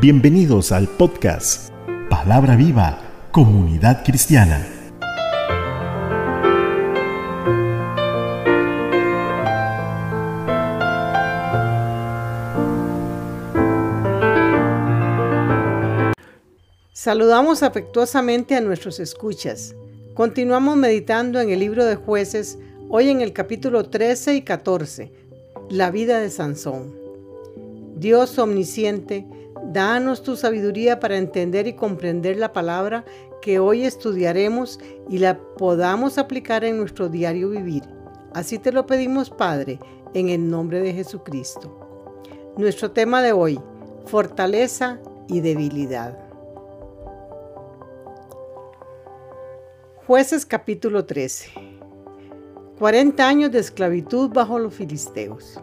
Bienvenidos al podcast Palabra Viva, Comunidad Cristiana. Saludamos afectuosamente a nuestros escuchas. Continuamos meditando en el libro de jueces, hoy en el capítulo 13 y 14, la vida de Sansón. Dios omnisciente, danos tu sabiduría para entender y comprender la palabra que hoy estudiaremos y la podamos aplicar en nuestro diario vivir. Así te lo pedimos, Padre, en el nombre de Jesucristo. Nuestro tema de hoy, fortaleza y debilidad. Jueces capítulo 13. 40 años de esclavitud bajo los filisteos.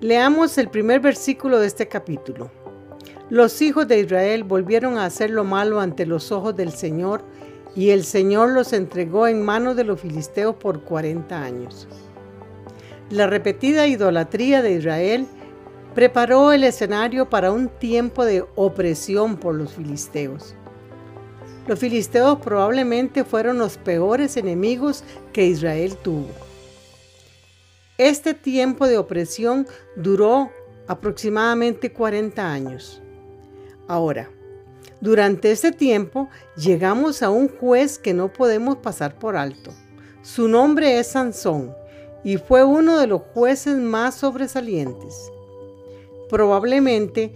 Leamos el primer versículo de este capítulo. Los hijos de Israel volvieron a hacer lo malo ante los ojos del Señor, y el Señor los entregó en manos de los filisteos por 40 años. La repetida idolatría de Israel preparó el escenario para un tiempo de opresión por los filisteos. Los filisteos probablemente fueron los peores enemigos que Israel tuvo. Este tiempo de opresión duró aproximadamente 40 años. Ahora, durante este tiempo llegamos a un juez que no podemos pasar por alto. Su nombre es Sansón y fue uno de los jueces más sobresalientes. Probablemente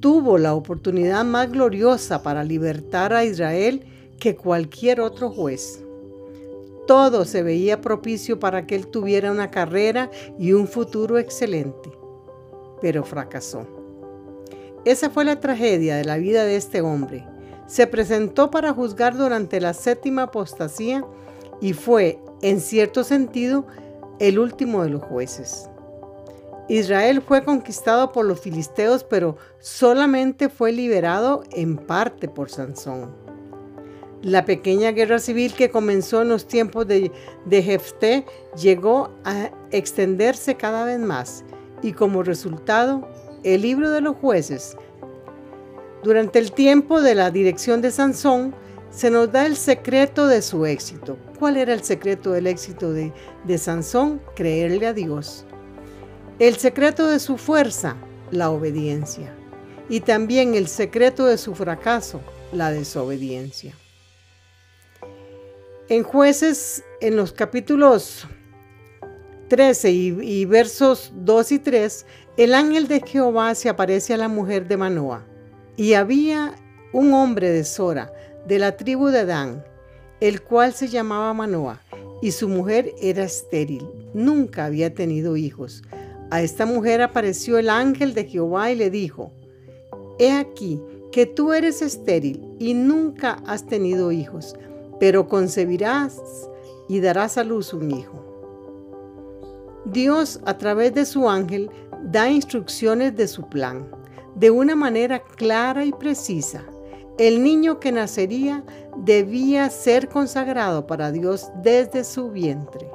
tuvo la oportunidad más gloriosa para libertar a Israel que cualquier otro juez. Todo se veía propicio para que él tuviera una carrera y un futuro excelente, pero fracasó. Esa fue la tragedia de la vida de este hombre. Se presentó para juzgar durante la séptima apostasía y fue, en cierto sentido, el último de los jueces. Israel fue conquistado por los filisteos, pero solamente fue liberado en parte por Sansón. La pequeña guerra civil que comenzó en los tiempos de, de llegó a extenderse cada vez más y como resultado, el libro de los jueces, durante el tiempo de la dirección de Sansón, se nos da el secreto de su éxito. ¿Cuál era el secreto del éxito de, de Sansón? Creerle a Dios. El secreto de su fuerza, la obediencia. Y también el secreto de su fracaso, la desobediencia. En jueces, en los capítulos 13 y, versos 2 y 3, el ángel de Jehová se aparece a la mujer de Manoah. Y había un hombre de Sora, de la tribu de Dan, el cual se llamaba Manoah, y su mujer era estéril, nunca había tenido hijos. A esta mujer apareció el ángel de Jehová y le dijo, He aquí que tú eres estéril y nunca has tenido hijos, pero concebirás y darás a luz un hijo. Dios a través de su ángel da instrucciones de su plan, de una manera clara y precisa. El niño que nacería debía ser consagrado para Dios desde su vientre.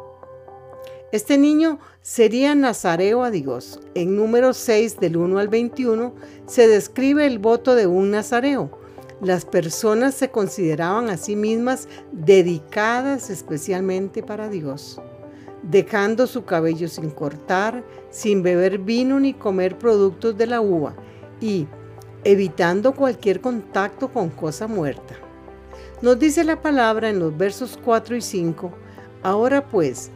Este niño sería nazareo a Dios. En número 6 del 1 al 21 se describe el voto de un nazareo. Las personas se consideraban a sí mismas dedicadas especialmente para Dios, dejando su cabello sin cortar, sin beber vino ni comer productos de la uva y evitando cualquier contacto con cosa muerta. Nos dice la palabra en los versos 4 y 5, ahora pues,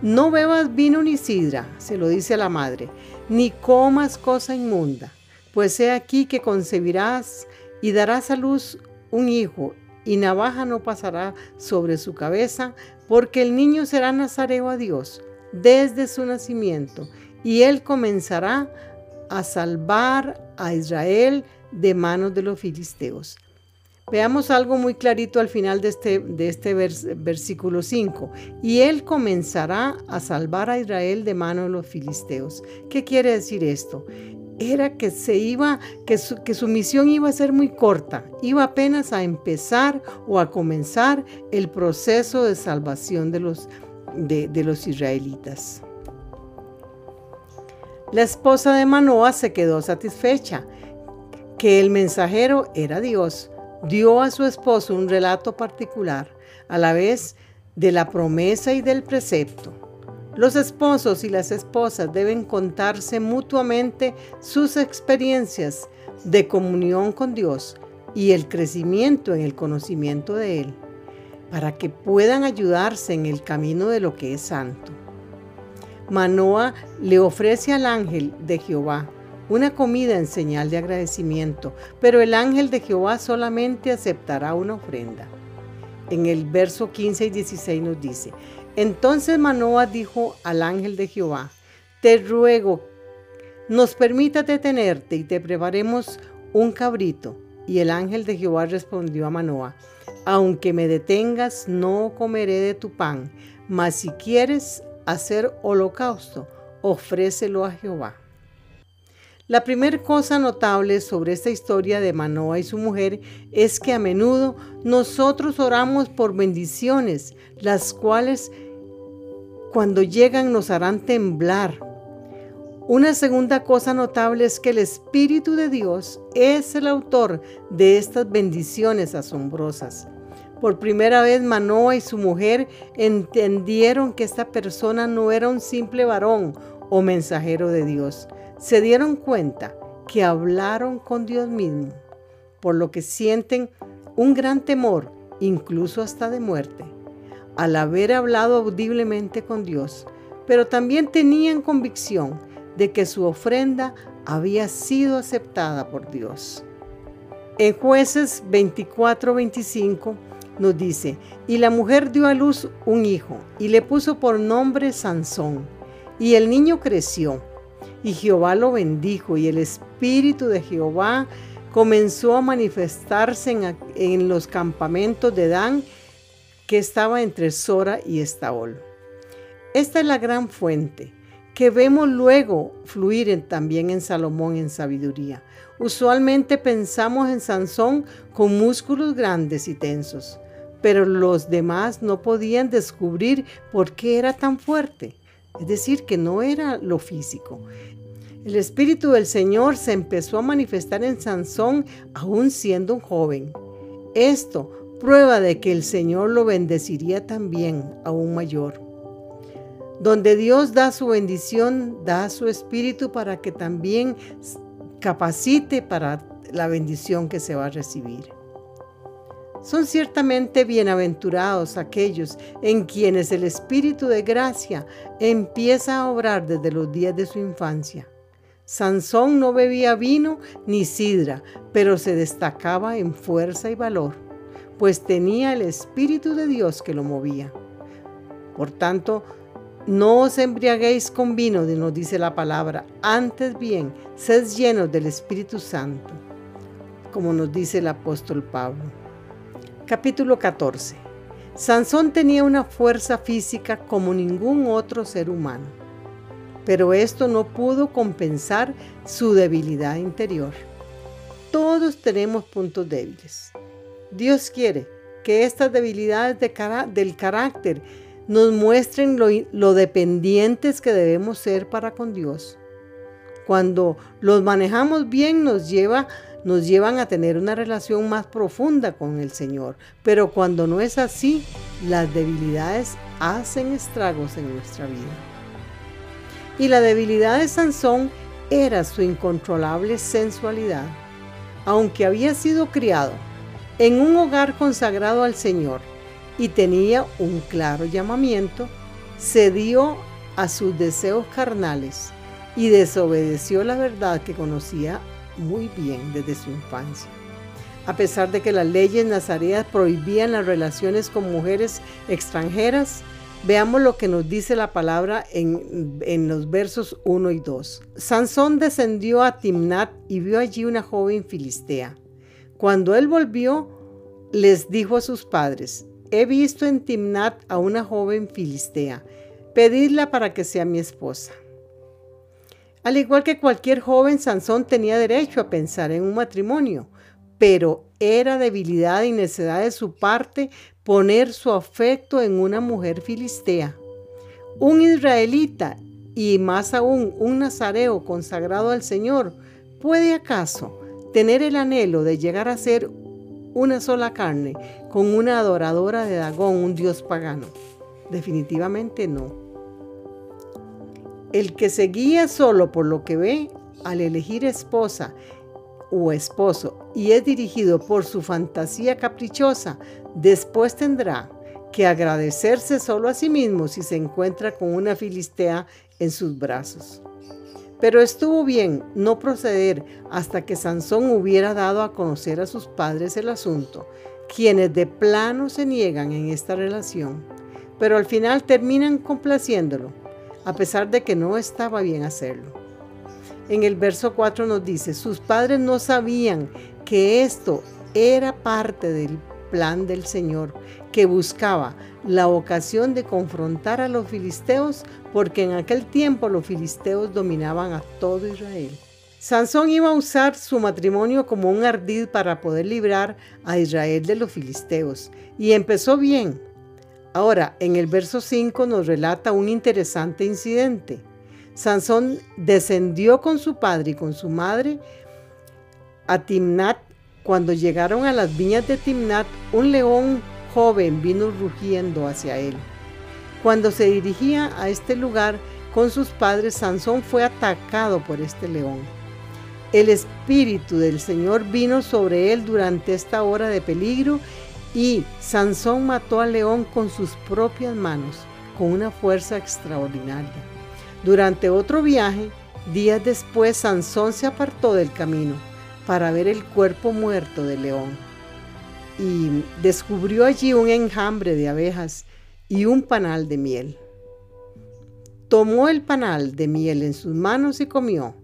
no bebas vino ni sidra, se lo dice a la madre, ni comas cosa inmunda, pues he aquí que concebirás y darás a luz un hijo, y navaja no pasará sobre su cabeza, porque el niño será nazareo a Dios desde su nacimiento, y él comenzará a salvar a Israel de manos de los filisteos. Veamos algo muy clarito al final de este, este versículo 5. Y él comenzará a salvar a Israel de mano de los filisteos. ¿Qué quiere decir esto? Era que se iba, que su, que su misión iba a ser muy corta, iba apenas a empezar o a comenzar el proceso de salvación de los, de, de los israelitas. La esposa de Manoah se quedó satisfecha que el mensajero era Dios, dio a su esposo un relato particular, a la vez de la promesa y del precepto. Los esposos y las esposas deben contarse mutuamente sus experiencias de comunión con Dios y el crecimiento en el conocimiento de Él, para que puedan ayudarse en el camino de lo que es santo. Manoa le ofrece al ángel de Jehová una comida en señal de agradecimiento, pero el ángel de Jehová solamente aceptará una ofrenda. En el verso 15 y 16 nos dice, entonces Manoa dijo al ángel de Jehová, te ruego, nos permita detenerte y te preparemos un cabrito. Y el ángel de Jehová respondió a Manoa, aunque me detengas, no comeré de tu pan, mas si quieres hacer holocausto, ofrécelo a Jehová. La primera cosa notable sobre esta historia de Manoa y su mujer es que a menudo nosotros oramos por bendiciones, las cuales cuando llegan nos harán temblar. Una segunda cosa notable es que el Espíritu de Dios es el autor de estas bendiciones asombrosas. Por primera vez Manoa y su mujer entendieron que esta persona no era un simple varón o mensajero de Dios, se dieron cuenta que hablaron con Dios mismo, por lo que sienten un gran temor, incluso hasta de muerte, al haber hablado audiblemente con Dios, pero también tenían convicción de que su ofrenda había sido aceptada por Dios. En jueces 24-25 nos dice, y la mujer dio a luz un hijo y le puso por nombre Sansón, y el niño creció y Jehová lo bendijo y el Espíritu de Jehová comenzó a manifestarse en, los campamentos de Dan que estaba entre Sora y Estaol. Esta es la gran fuente que vemos luego fluir también en Salomón en sabiduría. Usualmente pensamos en Sansón con músculos grandes y tensos, pero los demás no podían descubrir por qué era tan fuerte. Es decir, que no era lo físico. El Espíritu del Señor se empezó a manifestar en Sansón aún siendo un joven. Esto prueba de que el Señor lo bendeciría también aún mayor. Donde Dios da su bendición, da su Espíritu para que también capacite para la bendición que se va a recibir. Son ciertamente bienaventurados aquellos en quienes el Espíritu de gracia empieza a obrar desde los días de su infancia. Sansón no bebía vino ni sidra, pero se destacaba en fuerza y valor, pues tenía el Espíritu de Dios que lo movía. Por tanto, no os embriaguéis con vino, nos dice la palabra, antes bien, sed llenos del Espíritu Santo, como nos dice el apóstol Pablo. Capítulo 14. Sansón tenía una fuerza física como ningún otro ser humano, pero esto no pudo compensar su debilidad interior. Todos tenemos puntos débiles. Dios quiere que estas debilidades del carácter nos muestren lo, lo dependientes que debemos ser para con Dios. Cuando los manejamos bien nos lleva nos llevan a tener una relación más profunda con el Señor. Pero cuando no es así, las debilidades hacen estragos en nuestra vida. Y la debilidad de Sansón era su incontrolable sensualidad. Aunque había sido criado en un hogar consagrado al Señor y tenía un claro llamamiento, cedió a sus deseos carnales y desobedeció la verdad que conocía muy bien desde su infancia. A pesar de que las leyes nazareas prohibían las relaciones con mujeres extranjeras, veamos lo que nos dice la palabra en, en los versos 1 y 2. Sansón descendió a Timnat y vio allí una joven filistea. Cuando él volvió, les dijo a sus padres, he visto en Timnat a una joven filistea, pedidla para que sea mi esposa. Al igual que cualquier joven, Sansón tenía derecho a pensar en un matrimonio, pero era debilidad y necedad de su parte poner su afecto en una mujer filistea. Un israelita y más aún un nazareo consagrado al Señor, ¿puede acaso tener el anhelo de llegar a ser una sola carne con una adoradora de Dagón, un dios pagano? Definitivamente no. El que se guía solo por lo que ve al elegir esposa o esposo y es dirigido por su fantasía caprichosa, después tendrá que agradecerse solo a sí mismo si se encuentra con una filistea en sus brazos. Pero estuvo bien no proceder hasta que Sansón hubiera dado a conocer a sus padres el asunto, quienes de plano se niegan en esta relación, pero al final terminan complaciéndolo, a pesar de que no estaba bien hacerlo. En el verso 4 nos dice, sus padres no sabían que esto era parte del plan del Señor, que buscaba la ocasión de confrontar a los filisteos, porque en aquel tiempo los filisteos dominaban a todo Israel. Sansón iba a usar su matrimonio como un ardid para poder librar a Israel de los filisteos, y empezó bien. Ahora, en el verso 5 nos relata un interesante incidente. Sansón descendió con su padre y con su madre a Timnat. Cuando llegaron a las viñas de Timnat, un león joven vino rugiendo hacia él. Cuando se dirigía a este lugar con sus padres, Sansón fue atacado por este león. El espíritu del Señor vino sobre él durante esta hora de peligro y Sansón mató al león con sus propias manos, con una fuerza extraordinaria. Durante otro viaje, días después, Sansón se apartó del camino para ver el cuerpo muerto del león y descubrió allí un enjambre de abejas y un panal de miel. Tomó el panal de miel en sus manos y comió.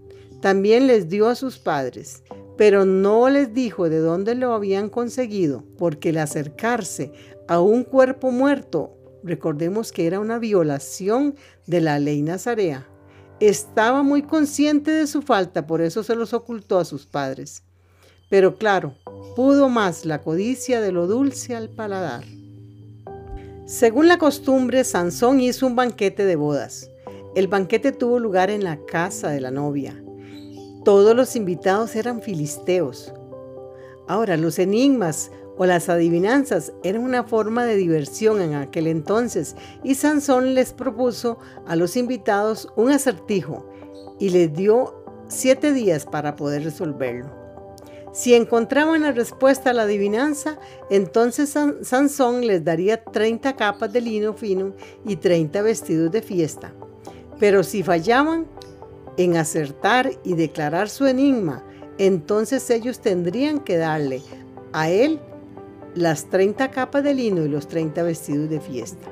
También les dio a sus padres, pero no les dijo de dónde lo habían conseguido, porque el acercarse a un cuerpo muerto, recordemos que era una violación de la ley nazarea, estaba muy consciente de su falta, por eso se los ocultó a sus padres. Pero claro, pudo más la codicia de lo dulce al paladar. Según la costumbre, Sansón hizo un banquete de bodas. El banquete tuvo lugar en la casa de la novia. Todos los invitados eran filisteos. Ahora, los enigmas o las adivinanzas eran una forma de diversión en aquel entonces y Sansón les propuso a los invitados un acertijo y les dio siete días para poder resolverlo. Si encontraban la respuesta a la adivinanza, entonces Sansón les daría 30 capas de lino fino y 30 vestidos de fiesta. Pero si fallaban en acertar y declarar su enigma, entonces ellos tendrían que darle a él las 30 capas de lino y los 30 vestidos de fiesta.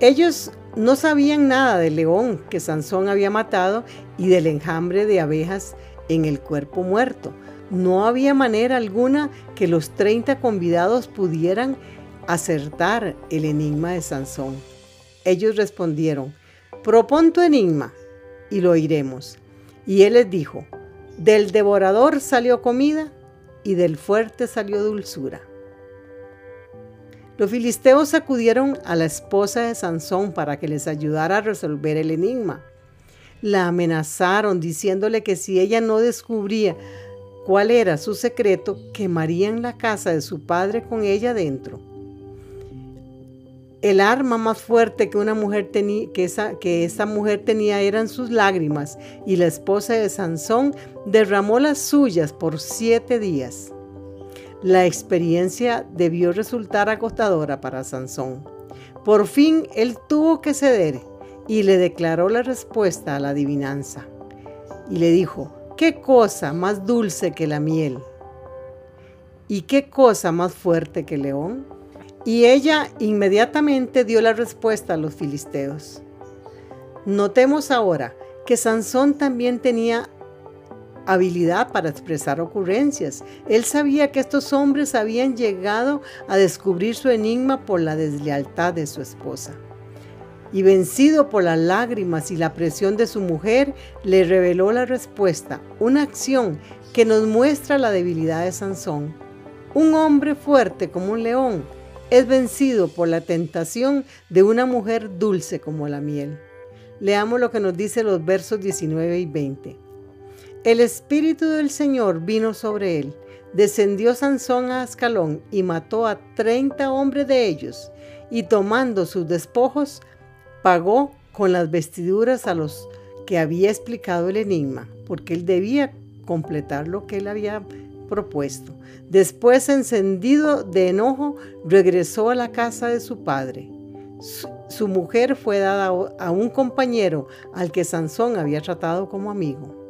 Ellos no sabían nada del león que Sansón había matado y del enjambre de abejas en el cuerpo muerto. No había manera alguna que los 30 convidados pudieran acertar el enigma de Sansón. Ellos respondieron, propon tu enigma y lo oiremos. Y él les dijo, del devorador salió comida y del fuerte salió dulzura. Los filisteos acudieron a la esposa de Sansón para que les ayudara a resolver el enigma. La amenazaron diciéndole que si ella no descubría cuál era su secreto, quemarían la casa de su padre con ella dentro. El arma más fuerte que una mujer tenía, que esa, mujer tenía eran sus lágrimas, y la esposa de Sansón derramó las suyas por siete días. La experiencia debió resultar agotadora para Sansón. Por fin él tuvo que ceder y le declaró la respuesta a la adivinanza. Y le dijo, ¿qué cosa más dulce que la miel? ¿Y qué cosa más fuerte que el león? Y ella inmediatamente dio la respuesta a los filisteos. Notemos ahora que Sansón también tenía habilidad para expresar ocurrencias. Él sabía que estos hombres habían llegado a descubrir su enigma por la deslealtad de su esposa. Y vencido por las lágrimas y la presión de su mujer, le reveló la respuesta, una acción que nos muestra la debilidad de Sansón. Un hombre fuerte como un león es vencido por la tentación de una mujer dulce como la miel. Leamos lo que nos dice los versos 19 y 20. El Espíritu del Señor vino sobre él. Descendió Sansón a Ascalón y mató a treinta hombres de ellos, y tomando sus despojos, pagó con las vestiduras a los que había explicado el enigma, porque él debía completar lo que él había propuesto. Después, encendido de enojo, regresó a la casa de su padre. Su, mujer fue dada a un compañero al que Sansón había tratado como amigo.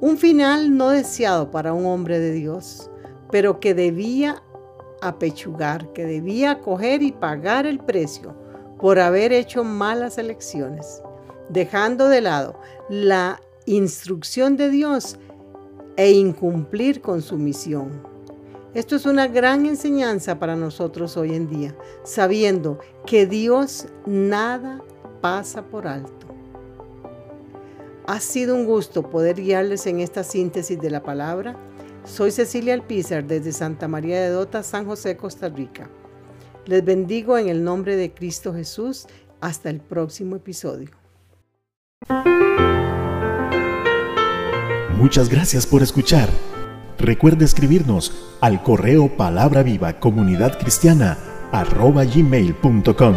Un final no deseado para un hombre de Dios, pero que debía apechugar, que debía coger y pagar el precio por haber hecho malas elecciones, dejando de lado la instrucción de Dios e incumplir con su misión. Esto es una gran enseñanza para nosotros hoy en día, sabiendo que Dios nada pasa por alto. Ha sido un gusto poder guiarles en esta síntesis de la palabra. Soy Cecilia Alpizar desde Santa María de Dota, San José, Costa Rica. Les bendigo en el nombre de Cristo Jesús. Hasta el próximo episodio. Muchas gracias por escuchar. Recuerde escribirnos al correo palabra viva comunidad cristiana arroba gmail.com.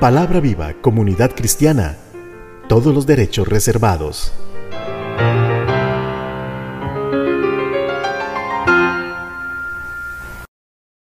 Palabra viva comunidad cristiana. Todos los derechos reservados.